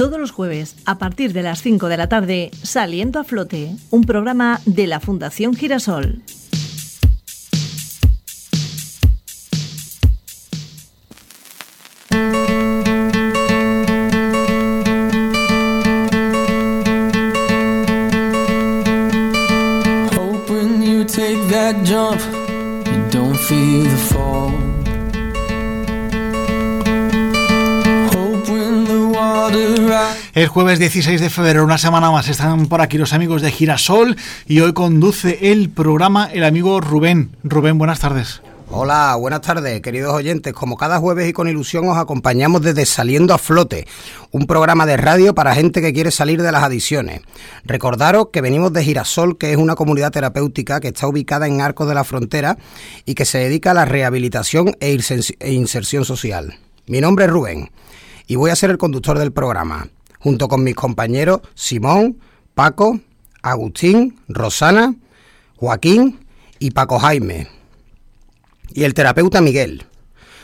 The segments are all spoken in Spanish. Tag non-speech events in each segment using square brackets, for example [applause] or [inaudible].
Todos los jueves, a partir de las 5 de la tarde, Saliendo a Flote, un programa de la Fundación Girasol. El jueves 16 de febrero, una semana más, están por aquí los amigos de Girasol y hoy conduce el programa el amigo Rubén. Rubén, buenas tardes. Hola, buenas tardes, queridos oyentes. Como cada jueves y con ilusión os acompañamos desde Saliendo a Flote, un programa de radio para gente que quiere salir de las adicciones. Recordaros que venimos de Girasol, que es una comunidad terapéutica que está ubicada en Arcos de la Frontera y que se dedica a la rehabilitación e, e inserción social. Mi nombre es Rubén y voy a ser el conductor del programa junto con mis compañeros Simón, Paco, Agustín, Rosana, Joaquín y Paco Jaime. Y el terapeuta Miguel.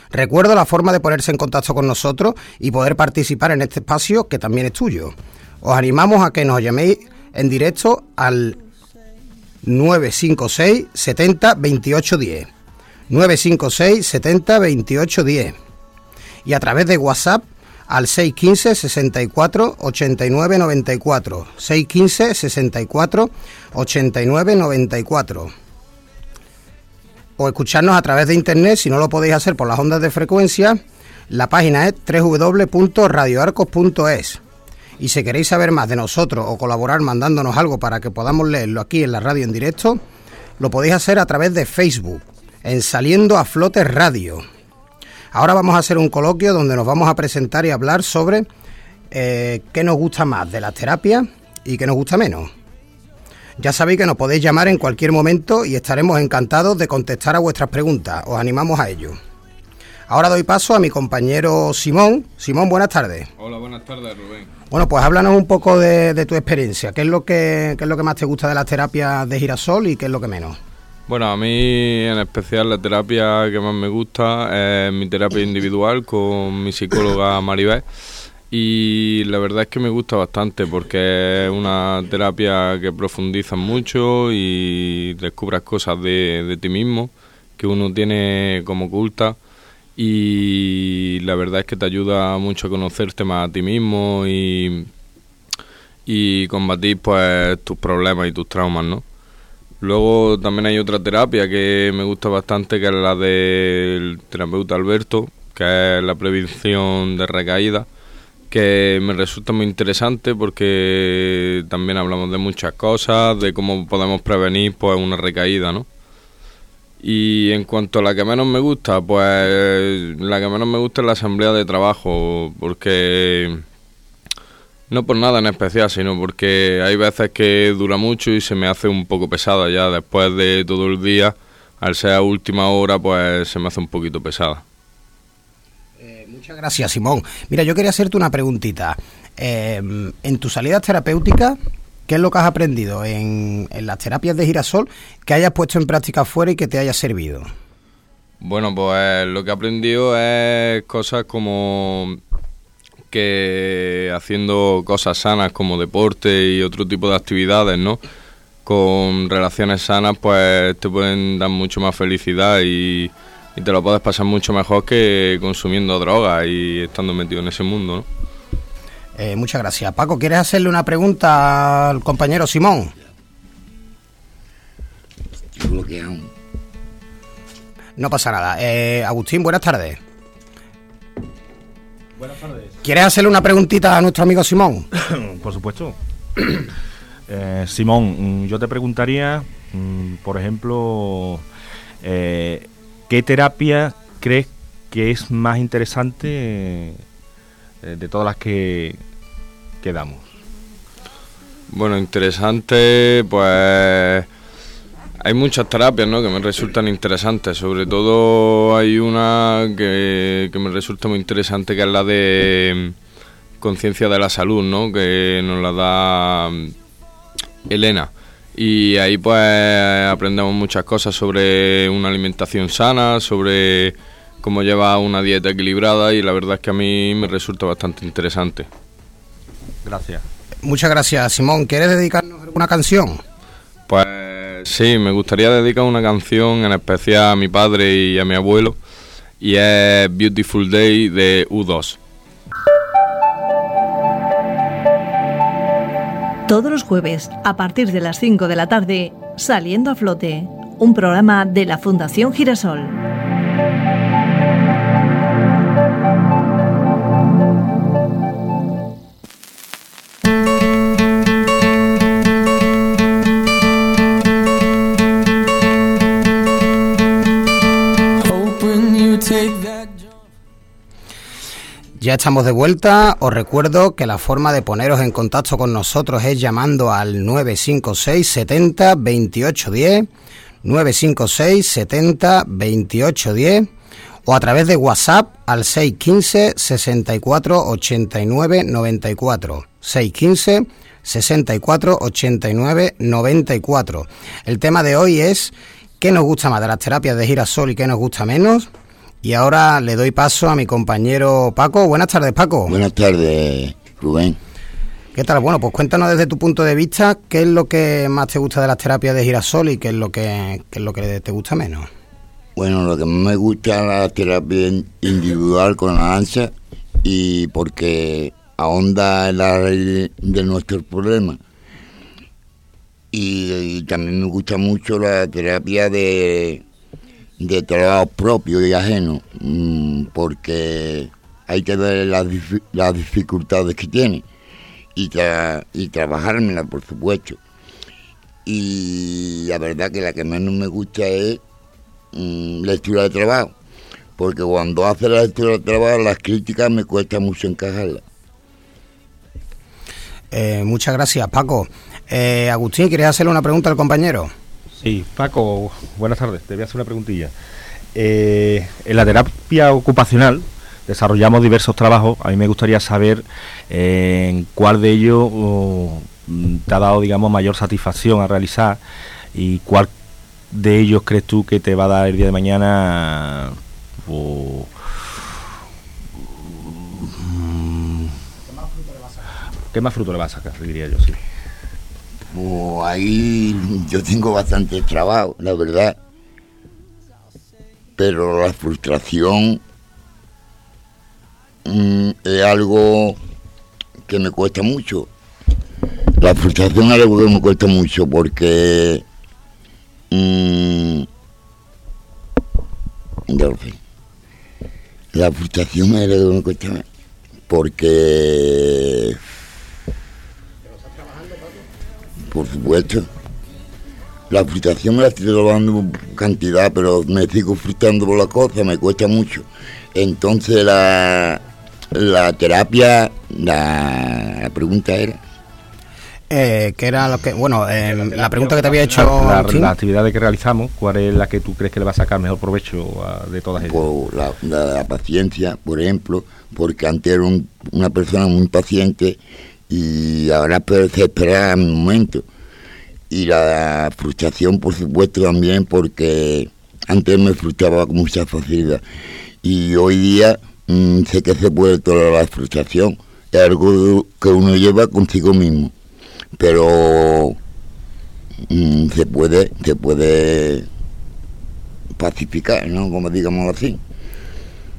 Recuerdo la forma de ponerse en contacto con nosotros y poder participar en este espacio que también es tuyo. Os animamos a que nos llaméis en directo al 956 70 28 10. 956 70 28 10. Y a través de WhatsApp al 615 64 89 94. 615 64 89 94. O escucharnos a través de internet si no lo podéis hacer por las ondas de frecuencia. La página es www.radioarcos.es. Y si queréis saber más de nosotros o colaborar mandándonos algo para que podamos leerlo aquí en la radio en directo, lo podéis hacer a través de Facebook, en Saliendo a Flote Radio. Ahora vamos a hacer un coloquio donde nos vamos a presentar y hablar sobre eh, qué nos gusta más de las terapias y qué nos gusta menos. Ya sabéis que nos podéis llamar en cualquier momento y estaremos encantados de contestar a vuestras preguntas. Os animamos a ello. Ahora doy paso a mi compañero Simón. Simón, buenas tardes. Hola, buenas tardes, Rubén. Bueno, pues háblanos un poco de, de tu experiencia. ¿Qué es, lo que, ¿Qué es lo que más te gusta de las terapias de girasol y qué es lo que menos? Bueno, a mí en especial la terapia que más me gusta es mi terapia individual con mi psicóloga [coughs] Maribel y la verdad es que me gusta bastante porque es una terapia que profundiza mucho y descubres cosas de, ti mismo que uno tiene como oculta y la verdad es que te ayuda mucho a conocerte más a ti mismo y, y combatir pues tus problemas y tus traumas, ¿no? Luego también hay otra terapia que me gusta bastante, que es la del terapeuta Alberto, que es la prevención de recaída, que me resulta muy interesante porque también hablamos de muchas cosas, de cómo podemos prevenir pues una recaída, ¿no? Y en cuanto a la que menos me gusta, pues la que menos me gusta es la asamblea de trabajo, porque no por nada en especial, sino porque hay veces que dura mucho y se me hace un poco pesada ya después de todo el día. Al ser a última hora, pues se me hace un poquito pesada. Eh, muchas gracias, Simón. Mira, yo quería hacerte una preguntita. Eh, en tu salida terapéutica, ¿qué es lo que has aprendido en, en las terapias de girasol que hayas puesto en práctica afuera y que te haya servido? Bueno, pues lo que he aprendido es cosas como que haciendo cosas sanas como deporte y otro tipo de actividades, ¿no? Con relaciones sanas, pues te pueden dar mucho más felicidad y, te lo puedes pasar mucho mejor que consumiendo drogas y estando metido en ese mundo, ¿no? Eh, muchas gracias. Paco, ¿quieres hacerle una pregunta al compañero Simón? No pasa nada. Eh, Agustín, buenas tardes. Buenas tardes. ¿Quieres hacerle una preguntita a nuestro amigo Simón? [coughs] por supuesto. [coughs] Eh, Simón, mm, yo te preguntaría, mm, por ejemplo, eh, ¿qué terapia crees que es más interesante eh, de todas las que, que damos? Bueno, interesante, pues hay muchas terapias ¿no? que me resultan interesantes, sobre todo hay una que, me resulta muy interesante que es la de mm, conciencia de la salud, ¿no? que nos la da mm, Elena. Y ahí pues aprendemos muchas cosas sobre una alimentación sana, sobre cómo llevar una dieta equilibrada y la verdad es que a mí me resulta bastante interesante. Gracias. Muchas gracias, Simón. ¿Quieres dedicarnos alguna canción? Pues sí, me gustaría dedicar una canción en especial a mi padre y a mi abuelo. Y es Beautiful Day de U2. Todos los jueves, a partir de las 5 de la tarde, Saliendo a Flote, un programa de la Fundación Girasol. Ya estamos de vuelta. Os recuerdo que la forma de poneros en contacto con nosotros es llamando al 956 70 28 10, 956 70 28 10 o a través de WhatsApp al 615 64 89 94. 615 64 89 94. El tema de hoy es ¿qué nos gusta más de las terapias de girasol y qué nos gusta menos? Y ahora le doy paso a mi compañero Paco. Buenas tardes, Paco. Buenas tardes, Rubén. ¿Qué tal? Bueno, pues cuéntanos desde tu punto de vista qué es lo que más te gusta de las terapias de girasol y qué es lo que, qué es lo que te gusta menos. Bueno, lo que más me gusta es la terapia individual con la ansia y porque ahonda en la raíz de nuestros problemas. Y, y también me gusta mucho la terapia de de trabajo propio y ajeno, mm, porque hay que ver las, las dificultades que tiene y, tra y trabajármela, por supuesto. Y la verdad que la que menos me gusta es mmm, lectura de trabajo, porque cuando hace la lectura de trabajo las críticas me cuesta mucho encajarlas. Eh, muchas gracias, Paco. Eh, Agustín, ¿quieres hacerle una pregunta al compañero? Sí, Paco, buenas tardes. Te voy a hacer una preguntilla. Eh, en la terapia ocupacional desarrollamos diversos trabajos. A mí me gustaría saber eh, en cuál de ellos oh, te ha dado, digamos, mayor satisfacción a realizar y cuál de ellos crees tú que te va a dar el día de mañana. Oh, ¿Qué más fruto le va a sacar? Diría yo, sí. Ahí yo tengo bastante trabajo, la verdad. Pero la frustración mmm, es algo que me cuesta mucho. La frustración es algo que me cuesta mucho porque mmm, la frustración es algo que me cuesta porque por supuesto. La frustración me la estoy trabajando cantidad, pero me sigo frustrando por la cosa, me cuesta mucho. Entonces la, la terapia, la, la pregunta era... Eh, que era lo que, bueno, eh, la pregunta que te había hecho... La, la, la, actividad que realizamos, ¿cuál es la que tú crees que le va a sacar mejor provecho a, de todas ellas? Pues la, la, la, paciencia, por ejemplo, porque antes era un, una persona muy paciente y ahora puede esperar un momento. Y la frustración, por supuesto, también, porque antes me frustraba con mucha facilidad. Y hoy día mmm, sé que se puede tolerar la frustración. Es algo que uno lleva consigo mismo. Pero mmm, se puede, se puede pacificar, ¿no? Como digamos así.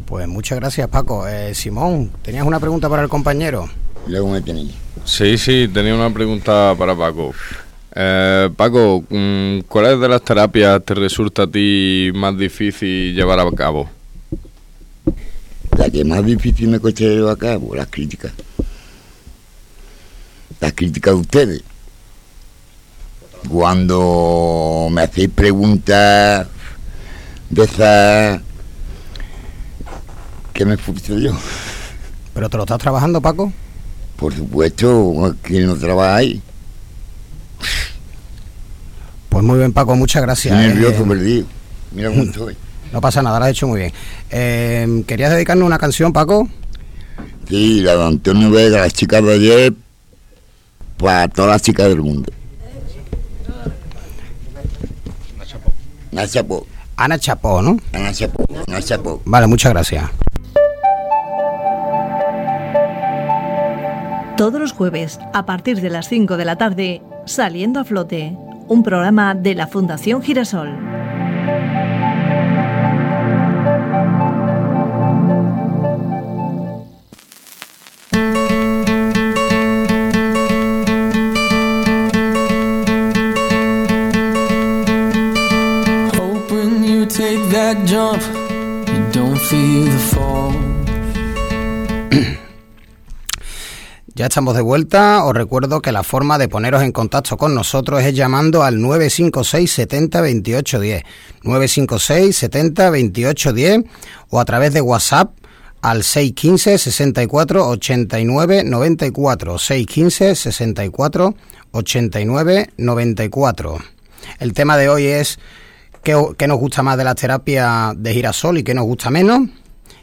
Pues muchas gracias, Paco. Eh, Simón, ¿tenías una pregunta para el compañero? Luego me tenéis. Sí, sí, tenía una pregunta para Paco. Eh, Paco, ¿cuál es de las terapias te resulta a ti más difícil llevar a cabo? La que más difícil me cuesta llevar a cabo, las críticas. Las críticas de ustedes. Cuando me hacéis preguntas de esas que me yo. ¿Pero te lo estás trabajando, Paco? Por supuesto, ¿quién no trabaja ahí? Pues muy bien, Paco, muchas gracias. Estoy nervioso, eh, perdido. Mira cómo estoy. [laughs] No pasa nada, lo has hecho muy bien. Eh, ¿Querías dedicarnos una canción, Paco? Sí, la de Antonio Vega, las chicas de ayer, para todas las chicas del mundo. Ana Chapó. Ana Chapó, ¿no? Ana Chapó, Ana Chapó. Vale, muchas gracias. Todos los jueves, a partir de las 5 de la tarde, Saliendo a Flote, un programa de la Fundación Girasol. Ya estamos de vuelta. Os recuerdo que la forma de poneros en contacto con nosotros es llamando al 956 70 28 10. 956 70 28 10 o a través de WhatsApp al 615 64 89 94. 615 64 89 94. El tema de hoy es qué, qué nos gusta más de la terapia de girasol y qué nos gusta menos.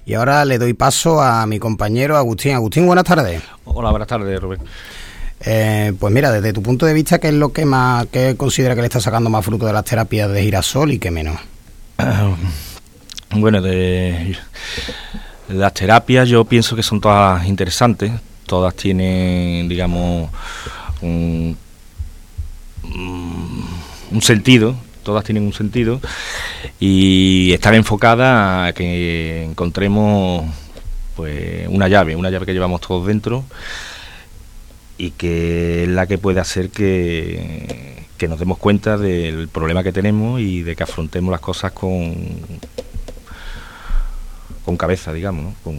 Y ahora le doy paso a mi compañero Agustín. Agustín, buenas tardes. Hola, buenas tardes, Rubén. Eh, pues mira, desde tu punto de vista, ¿qué es lo que más qué considera que le está sacando más fruto de las terapias de girasol y qué menos? [clears throat] Bueno, de las terapias yo pienso que son todas interesantes, todas tienen, digamos, un, un sentido, todas tienen un sentido y están enfocadas a que encontremos pues una llave, una llave que llevamos todos dentro y que es la que puede hacer que, que nos demos cuenta del problema que tenemos y de que afrontemos las cosas con con cabeza, digamos, ¿no?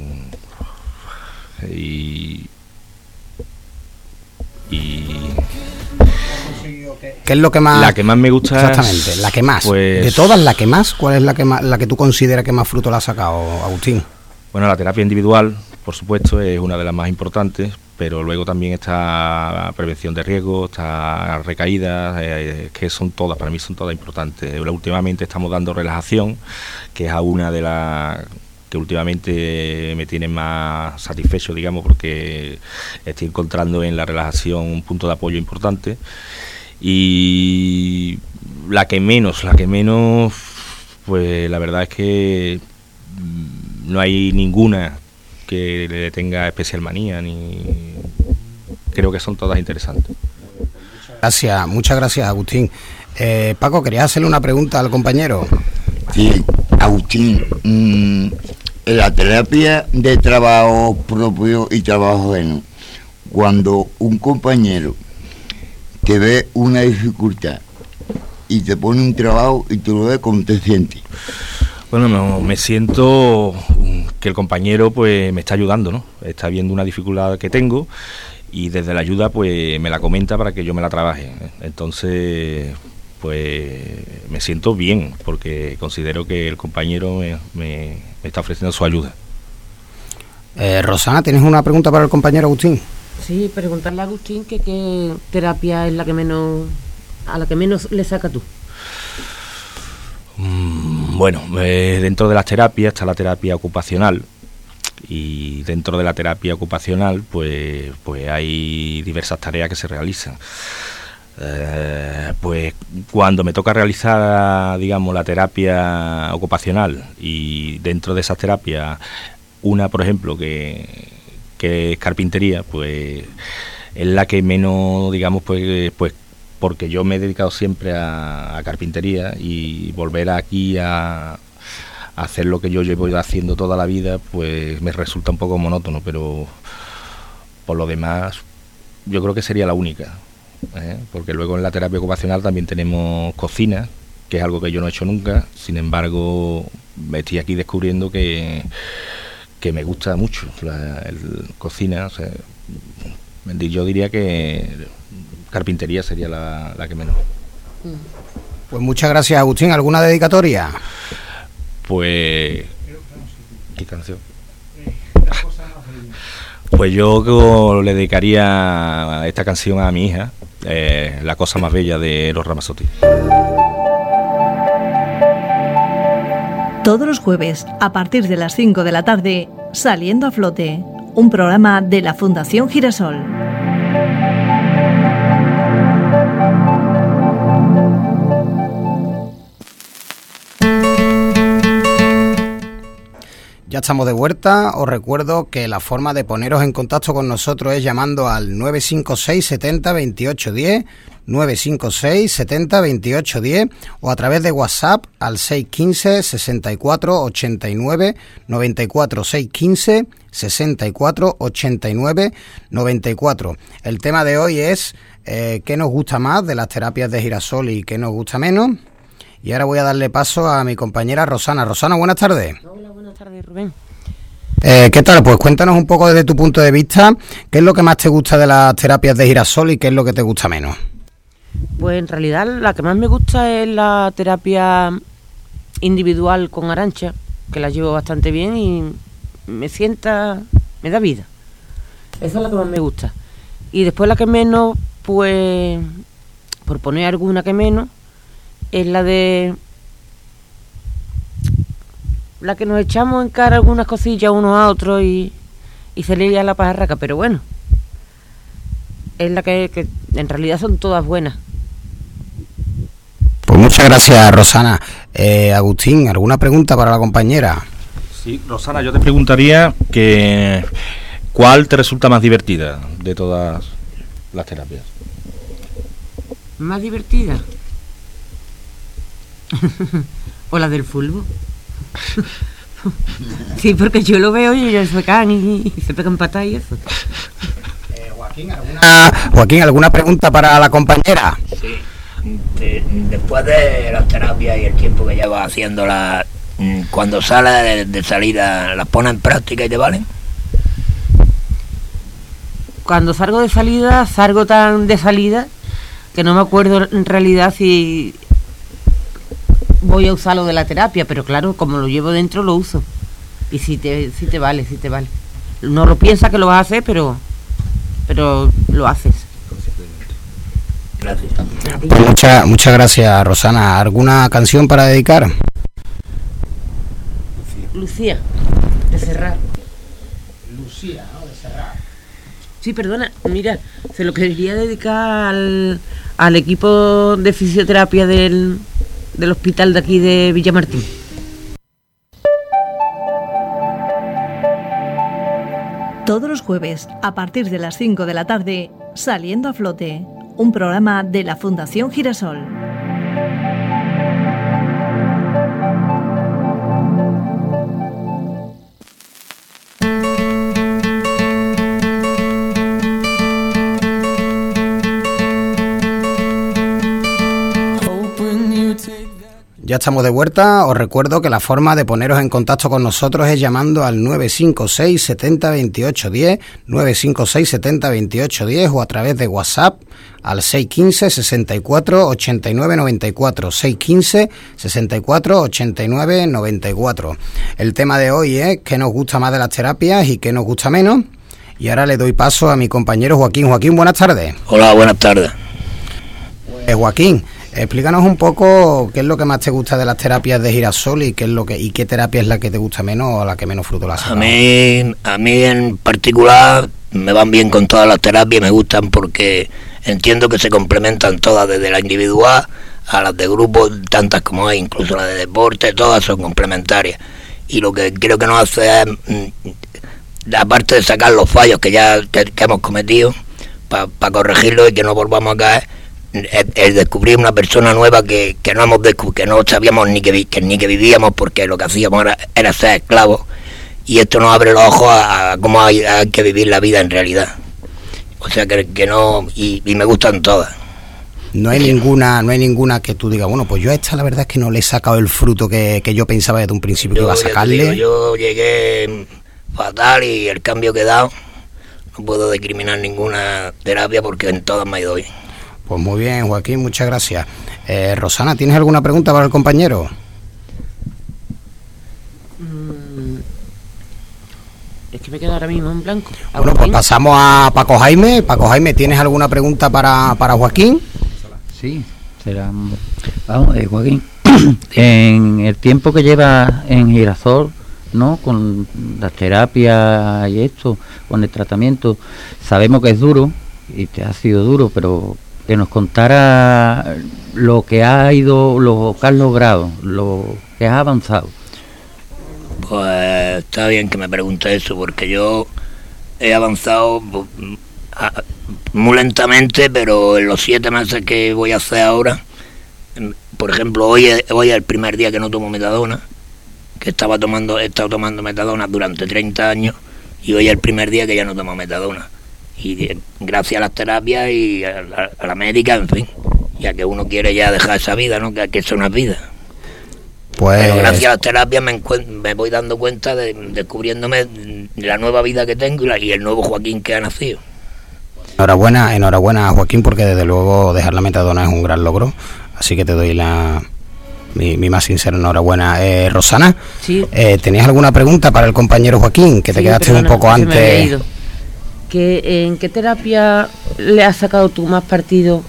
¿Qué es lo que más la que más me gusta exactamente la que más. pues, de todas la que más cuál es la que más la que tú consideras que más fruto le ha sacado Agustín bueno la terapia individual por supuesto es una de las más importantes pero luego también está prevención de riesgos está recaídas eh, que son todas para mí son todas importantes. Últimamente estamos dando relajación que es a una de las que últimamente me tiene más satisfecho, digamos, porque estoy encontrando en la relajación un punto de apoyo importante. Y la que menos, la que menos, pues la verdad es que mm, no hay ninguna que le tenga especial manía, ni creo que son todas interesantes. Gracias, muchas gracias Agustín. Eh, Paco, quería hacerle una pregunta al compañero. Sí, Agustín, mmm, la terapia de trabajo propio y trabajo ajeno, cuando un compañero te ve una dificultad y te pone un trabajo y tú lo ves como te sientes. Bueno, me siento que el compañero pues me está ayudando, ¿no? Está viendo una dificultad que tengo y desde la ayuda pues me la comenta para que yo me la trabaje. Entonces, pues me siento bien porque considero que el compañero me, está ofreciendo su ayuda. Eh, Rosana, ¿tienes una pregunta para el compañero Agustín? Sí, preguntarle a Agustín que qué terapia es la que menos a la que menos le saca tú. Mm, bueno, eh, dentro de las terapias está la terapia ocupacional y dentro de la terapia ocupacional pues pues hay diversas tareas que se realizan. Eh, pues cuando me toca realizar, digamos, la terapia ocupacional y dentro de esas terapias, una, por ejemplo, que, que es carpintería, pues es la que menos, digamos, pues, pues porque yo me he dedicado siempre a, carpintería y volver aquí a, hacer lo que yo llevo haciendo toda la vida, pues me resulta un poco monótono, pero por lo demás yo creo que sería la única. ¿eh? porque luego en la terapia ocupacional también tenemos cocina, que es algo que yo no he hecho nunca, sin embargo me estoy aquí descubriendo que, que me gusta mucho la cocina, yo diría que carpintería sería la, la que menos. Pues muchas gracias Agustín, ¿alguna dedicatoria? Pues... ¿Qué canción? Pues yo le dedicaría esta canción a mi hija, eh, La cosa más bella de los Ramazotti. Todos los jueves, a partir de las 5 de la tarde, Saliendo a Flote, un programa de la Fundación Girasol. Ya estamos de vuelta. Os recuerdo que la forma de poneros en contacto con nosotros es llamando al 956 70 28 10, 956 70 28 10 o a través de WhatsApp al 615 64 89 94 615 64 89 94. El tema de hoy es eh, qué nos gusta más de las terapias de girasol y qué nos gusta menos. Y ahora voy a darle paso a mi compañera Rosana. Rosana, buenas tardes. Hola, buenas tardes, Rubén. Eh, ¿Qué tal? Pues cuéntanos un poco desde tu punto de vista, ¿qué es lo que más te gusta de las terapias de girasol y qué es lo que te gusta menos? Pues en realidad la que más me gusta es la terapia individual con arancha, que la llevo bastante bien y me sienta, me da vida. Esa es la que más me gusta. Y después la que menos, pues, por poner alguna que menos, es la de la que nos echamos en cara algunas cosillas uno a otro y, y se le la pajarraca, pero bueno, es la que en realidad son todas buenas. Pues muchas gracias, Rosana. Eh, Agustín, ¿alguna pregunta para la compañera? Sí, Rosana, yo te preguntaría que ¿cuál te resulta más divertida de todas las terapias? ¿Más divertida? [laughs] o la del fútbol. [laughs] sí, porque yo lo veo y ellos se pegan y, se pegan patas y eso. Joaquín, ¿alguna, Joaquín, ¿alguna pregunta para la compañera? Sí. De- después de las terapias y el tiempo que llevas haciéndolas, mm, cuando sale de, de salida, ¿las pones en práctica y te valen? Cuando salgo de salida, salgo tan de salida que no me acuerdo en realidad si voy a usar lo de la terapia, pero claro, como lo llevo dentro lo uso. Y si te, si te vale, si te vale. No lo piensas que lo vas a hacer, pero, pero lo haces. Gracias. Pues muchas, muchas gracias, Rosana. ¿Alguna canción para dedicar? Lucía, de cerrar. Lucía, ¿no? De cerrar. Sí, perdona, mira, se lo quería dedicar al, al equipo de fisioterapia del, del hospital de aquí de Villamartín. Todos los jueves, a partir de las 5 de la tarde, Saliendo a Flote, un programa de la Fundación Girasol. Ya estamos de vuelta. Os recuerdo que la forma de poneros en contacto con nosotros es llamando al 956 70 28 10, 956 70 28 10 o a través de WhatsApp al 615 64 89 94, 615 64 89 94. El tema de hoy es qué nos gusta más de las terapias y qué nos gusta menos. Y ahora le doy paso a mi compañero Joaquín. Joaquín, buenas tardes. Hola, buenas tardes. Eh, Joaquín, explícanos un poco qué es lo que más te gusta de las terapias de girasol y qué es lo que y qué terapia es la que te gusta menos o la que menos fruto la A mí, a mí en particular me van bien con todas las terapias, me gustan porque entiendo que se complementan todas, desde la individual a las de grupo, tantas como hay, incluso las de deporte, todas son complementarias. Y lo que creo que nos hace es, mm, aparte de sacar los fallos que ya que, que hemos cometido, para corregirlos y que no volvamos a caer, es descubrir una persona nueva que, que no hemos descu- que no sabíamos ni que, que ni que vivíamos porque lo que hacíamos era, era ser esclavos. Y esto nos abre los ojos a, a cómo hay, hay que vivir la vida en realidad. O sea que, que no y, y me gustan todas. No hay ninguna, no hay ninguna que tú digas, bueno, pues yo a esta la verdad es que no le he sacado el fruto que, que yo pensaba desde un principio que iba a sacarle. digo, yo llegué fatal y el cambio que he dado no puedo discriminar ninguna terapia porque en todas me ha ido bien Pues muy bien, Joaquín, muchas gracias. Eh, Rosana, ¿tienes alguna pregunta para el compañero? Mm, Es que me quedo ahora mismo en blanco. Bueno, pues pasamos a Paco Jaime. Paco Jaime, ¿tienes alguna pregunta para, para Joaquín? Sí, será. Vamos, eh, Joaquín, [clears throat] en el tiempo que lleva en Girasol, ¿no? Con las terapias y esto, con el tratamiento, sabemos que es duro y te ha sido duro, pero que nos contara lo que ha ido, lo que has logrado, lo que has avanzado. Pues está bien que me pregunte eso, porque yo he avanzado muy lentamente, pero en los siete meses que voy a hacer ahora, em, por ejemplo, hoy, es- hoy es el primer día que no tomo metadona, que estaba tomando, he estado tomando metadona durante 30 años, y hoy es el primer día que ya no tomo metadona. Y gracias a las terapias y a la, a la médica, en fin, ya que uno quiere ya dejar esa vida, ¿no? Que, que eso no es vida. Pues Pero gracias a las terapias me, me voy dando cuenta de descubriéndome de la nueva vida que tengo y, la- y el nuevo Joaquín que ha nacido. enhorabuena, enhorabuena Joaquín, porque desde luego dejar la metadona es un gran logro. Así que te doy la mi, mi más sincera enhorabuena. Eh, Rosana, Sí. eh, ¿tenías alguna pregunta para el compañero Joaquín? Que te Sí, quedaste perdona, un poco antes. ¿Que, ¿En qué terapia le has sacado tú más partido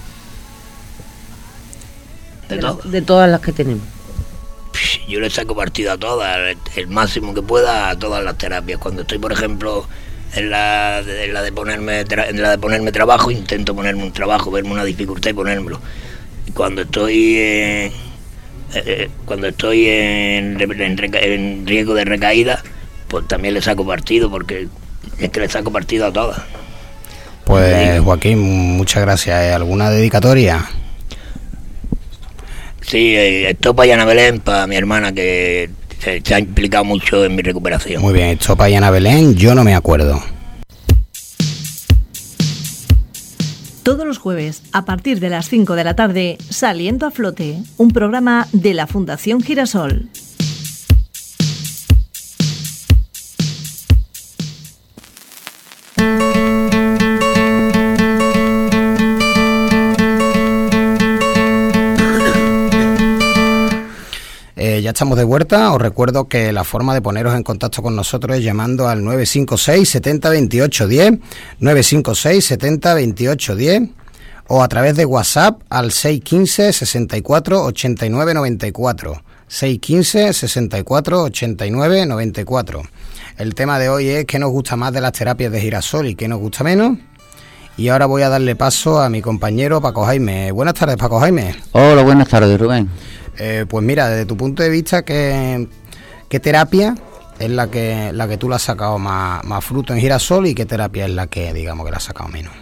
De de, todo. de todas las que tenemos? Yo le saco partido a todas, el, máximo que pueda a todas las terapias. Cuando estoy, por ejemplo, en la, de- en la de ponerme en la de ponerme trabajo, intento ponerme un trabajo, verme una dificultad y ponérmelo. Cuando estoy en, eh, eh, cuando estoy en, en en riesgo de recaída, pues también le saco partido porque es que le saco partido a todas. Pues Joaquín, muchas gracias. Eh, ¿Alguna dedicatoria? Sí, eh, esto para Yana Belén, para mi hermana que se, se ha implicado mucho en mi recuperación. Muy bien, esto para Ana Belén, yo no me acuerdo. Todos los jueves, a partir de las 5 de la tarde, Saliendo a Flote, un programa de la Fundación Girasol. Ya estamos de vuelta. Os recuerdo que la forma de poneros en contacto con nosotros es llamando al 956 70 28 10, 956 70 28 10 o a través de WhatsApp al 615 64 89 94. 615 64 89 94. El tema de hoy es qué nos gusta más de las terapias de girasol y qué nos gusta menos. Y ahora voy a darle paso a mi compañero Paco Jaime. Buenas tardes, Paco Jaime. Hola, buenas tardes, Rubén. Eh, pues mira, desde tu punto de vista, ¿qué, terapia es la que la que tú le has sacado más, fruto en girasol y qué terapia es la que digamos que le has sacado menos?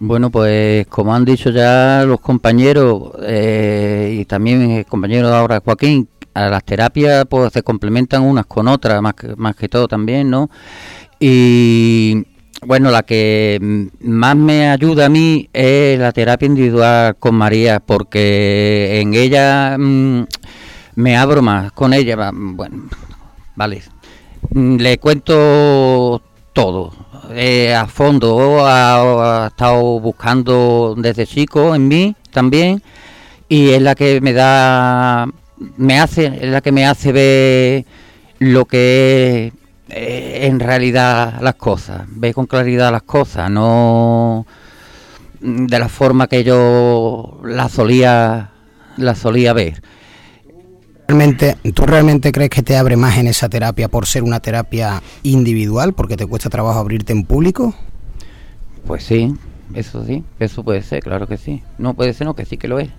Bueno, pues como han dicho ya los compañeros eh, y también el compañero ahora Joaquín, a las terapias pues se complementan unas con otras, más que, más que todo también, ¿no? Y bueno, la que más me ayuda a mí es la terapia individual con María, porque en ella mm, me abro más con ella. Bueno, vale. Mm, Le cuento todo, eh, a fondo. Ha, ha estado buscando desde chico en mí también, y es la que me da, me hace, es la que me hace ver lo que es eh, en realidad las cosas, ve con claridad las cosas, no de la forma que yo la solía, la solía ver. Realmente, ¿Tú realmente crees que te abre más en esa terapia por ser una terapia individual, porque te cuesta trabajo abrirte en público? Pues sí, eso sí, eso puede ser, claro que sí. No puede ser, no, que sí que lo es.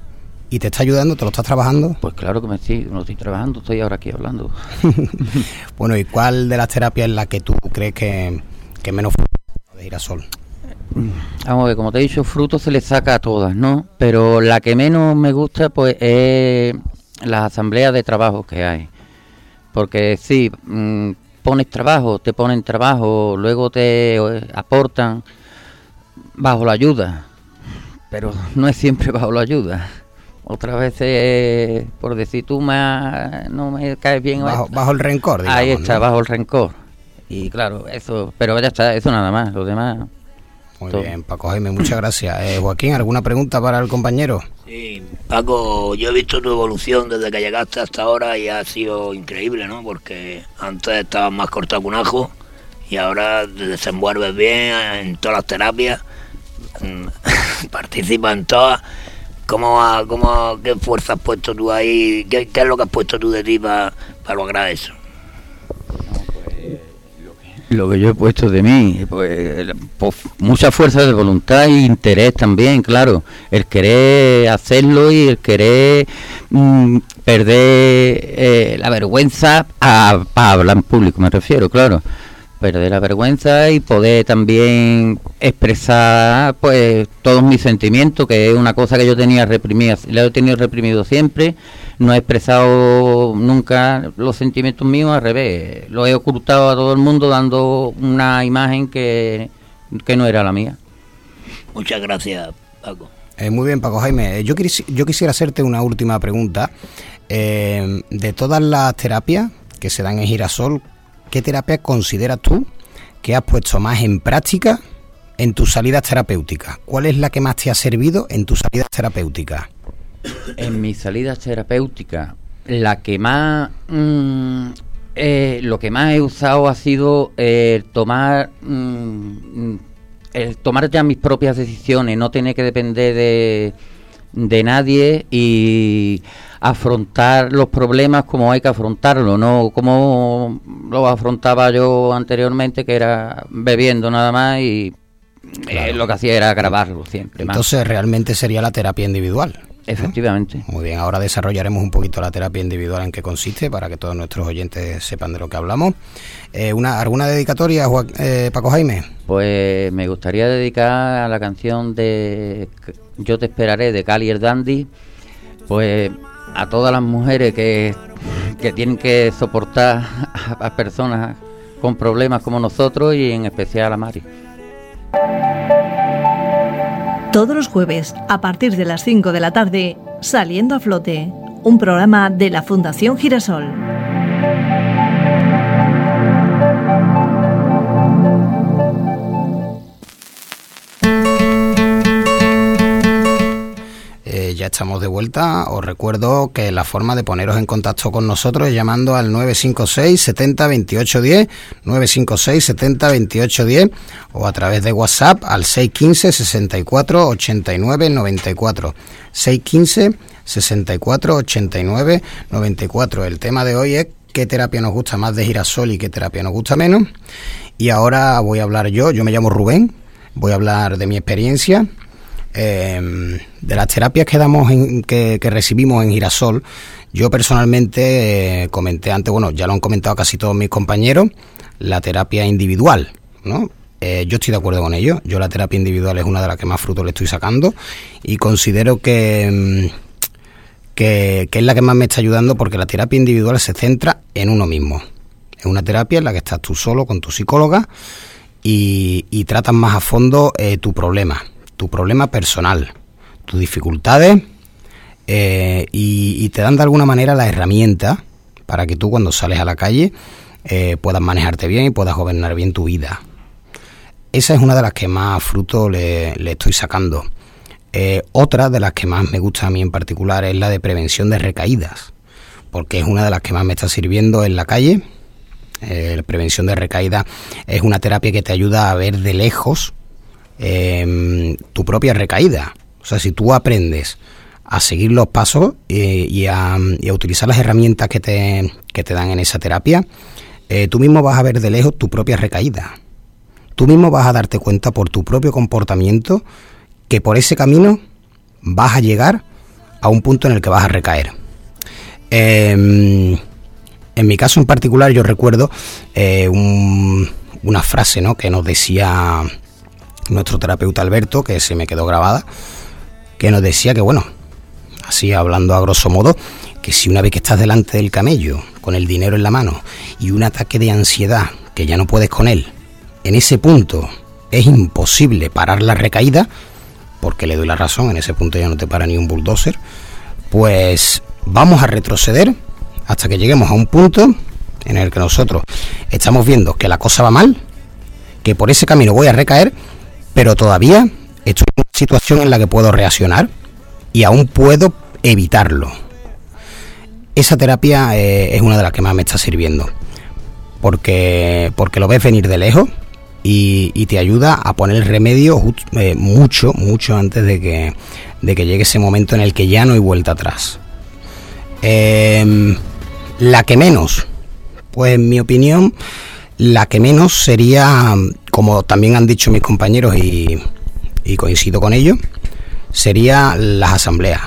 ¿Y te está ayudando? ¿Te lo estás trabajando? Pues claro que me sí, no estoy trabajando, estoy ahora aquí hablando. [laughs] Bueno, ¿y cuál de las terapias es la que tú crees que, que menos de girasol? Vamos a ver, como te he dicho, fruto se le saca a todas, ¿no? Pero la que menos me gusta, pues, es las asambleas de trabajo que hay. Porque sí, mm, pones trabajo, te ponen trabajo, luego te eh, aportan bajo la ayuda. Pero no es siempre bajo la ayuda. Otras veces, eh, por decir tú me, no me caes bien. Bajo, bajo el rencor, digamos. Ahí está, ¿no? bajo el rencor. Y claro, eso, pero ya está, eso nada más, lo demás. Muy todo. bien, Paco Jaime, muchas gracias. Eh, Joaquín, ¿alguna pregunta para el compañero? Sí, Paco, yo he visto tu evolución desde que llegaste hasta ahora y ha sido increíble, ¿no? Porque antes estabas más cortado que un ajo y ahora te desenvuelves bien en todas las terapias, mm, [laughs] participas en todas. ¿Cómo, ha- cómo, ¿Qué fuerza has puesto tú ahí? ¿Qué, es lo que has puesto tú de ti para lograr eso? Lo que yo he puesto de mí, pues, pues, mucha fuerza de voluntad e interés también, claro. El querer hacerlo y el querer mm, perder eh, la vergüenza a, a hablar en público, me refiero, claro perder la vergüenza y poder también expresar pues todos mis sentimientos, que es una cosa que yo tenía reprimida, lo he tenido reprimido siempre, no he expresado nunca los sentimientos míos, al revés, lo he ocultado a todo el mundo dando una imagen que, no era la mía. Muchas gracias, Paco. Eh, muy bien, Paco Jaime. Eh, yo, yo quisiera hacerte una última pregunta. Eh, de todas las terapias que se dan en girasol, ¿qué terapia consideras tú que has puesto más en práctica en tus salidas terapéuticas? ¿Cuál es la que más te ha servido en tus salidas terapéuticas? En mis salidas terapéuticas, la que más... Mm, eh, lo que más he usado ha sido el tomar... Mm, el tomar ya mis propias decisiones, no tener que depender de, de nadie y afrontar los problemas como hay que afrontarlo, no como lo afrontaba yo anteriormente, que era bebiendo nada más y eh, lo que hacía era grabarlo siempre. Entonces realmente sería la terapia individual. Efectivamente. Muy bien, ahora desarrollaremos un poquito la terapia individual en qué consiste para que todos nuestros oyentes sepan de lo que hablamos. Eh, una, ¿Alguna dedicatoria, eh, Paco Jaime? Pues me gustaría dedicar a la canción de Yo te esperaré de Cali Dandy, pues a todas las mujeres que, que tienen que soportar a, personas con problemas como nosotros y en especial a Mari. Todos los jueves, a partir de las 5 de la tarde, Saliendo a Flote, un programa de la Fundación Girasol. Ya estamos de vuelta. Os recuerdo que la forma de poneros en contacto con nosotros es llamando al 956 70 28 10, 956 70 28 10 o a través de WhatsApp al 615 64 89 94. 615 64 89 94. El tema de hoy es qué terapia nos gusta más de girasol y qué terapia nos gusta menos. Y ahora voy a hablar yo, yo me llamo Rubén, voy a hablar de mi experiencia Em, de las terapias que damos en, que, recibimos en Girasol, yo personalmente eh, comenté antes, bueno, ya lo han comentado casi todos mis compañeros, la terapia individual, ¿no? Eh, yo estoy de acuerdo con ello. Yo la terapia individual es una de las que más fruto le estoy sacando y considero que, em, que, es la que más me está ayudando porque la terapia individual se centra en uno mismo. Es una terapia en la que estás tú solo con tu psicóloga y, y tratas más a fondo eh, tu problema tu problema personal, tus dificultades eh, y, te dan de alguna manera la herramienta para que tú cuando sales a la calle eh, puedas manejarte bien y puedas gobernar bien tu vida. Esa es una de las que más fruto le, estoy sacando. Eh, otra de las que más me gusta a mí en particular es la de prevención de recaídas, porque es una de las que más me está sirviendo en la calle. la prevención de recaídas es una terapia que te ayuda a ver de lejos Em, tu propia recaída. O sea, si tú aprendes a seguir los pasos eh, y, a, utilizar las herramientas que te, que te dan en esa terapia, eh, tú mismo vas a ver de lejos tu propia recaída. Tú mismo vas a darte cuenta por tu propio comportamiento que por ese camino vas a llegar a un punto en el que vas a recaer. Em, en mi caso en particular yo recuerdo eh, una frase ¿no? que nos decía nuestro terapeuta Alberto, que se me quedó grabada, que nos decía que, bueno, así hablando a grosso modo, que si una vez que estás delante del camello, con el dinero en la mano, y un ataque de ansiedad, que ya no puedes con él, en ese punto es imposible parar la recaída, porque le doy la razón, en ese punto ya no te para ni un bulldozer, pues vamos a retroceder hasta que lleguemos a un punto en el que nosotros estamos viendo que la cosa va mal, que por ese camino voy a recaer, pero todavía estoy en una situación en la que puedo reaccionar y aún puedo evitarlo. Esa terapia eh, es una de las que más me está sirviendo, porque, porque lo ves venir de lejos y, te ayuda a poner el remedio eh, mucho, mucho antes de que, de que llegue ese momento en el que ya no hay vuelta atrás. Em, la que menos, pues en mi opinión, La que menos sería, como también han dicho mis compañeros y, coincido con ellos, sería las asambleas.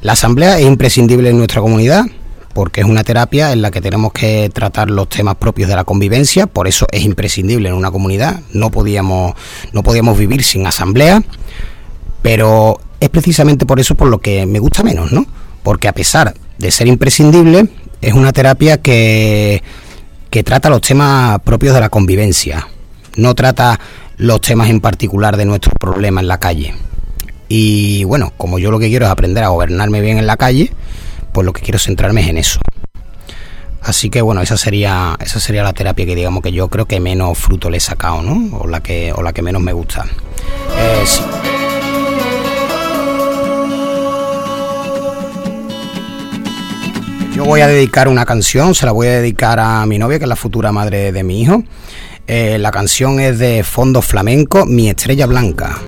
La asamblea es imprescindible en nuestra comunidad porque es una terapia en la que tenemos que tratar los temas propios de la convivencia, por eso es imprescindible en una comunidad, no podíamos, no podíamos vivir sin asamblea, pero es precisamente por eso por lo que me gusta menos, ¿no? Porque a pesar de ser imprescindible, es una terapia que, que trata los temas propios de la convivencia, no trata los temas en particular de nuestros problemas en la calle. Y bueno, como yo lo que quiero es aprender a gobernarme bien en la calle, pues lo que quiero centrarme es en eso. Así que bueno, esa sería, esa sería la terapia que digamos que yo creo que menos fruto le he sacado, ¿no? O la que, o la que menos me gusta. Eh. Yo voy a dedicar una canción, se la voy a dedicar a mi novia, que es la futura madre de mi hijo. Eh, la canción es de fondo flamenco, Mi estrella blanca.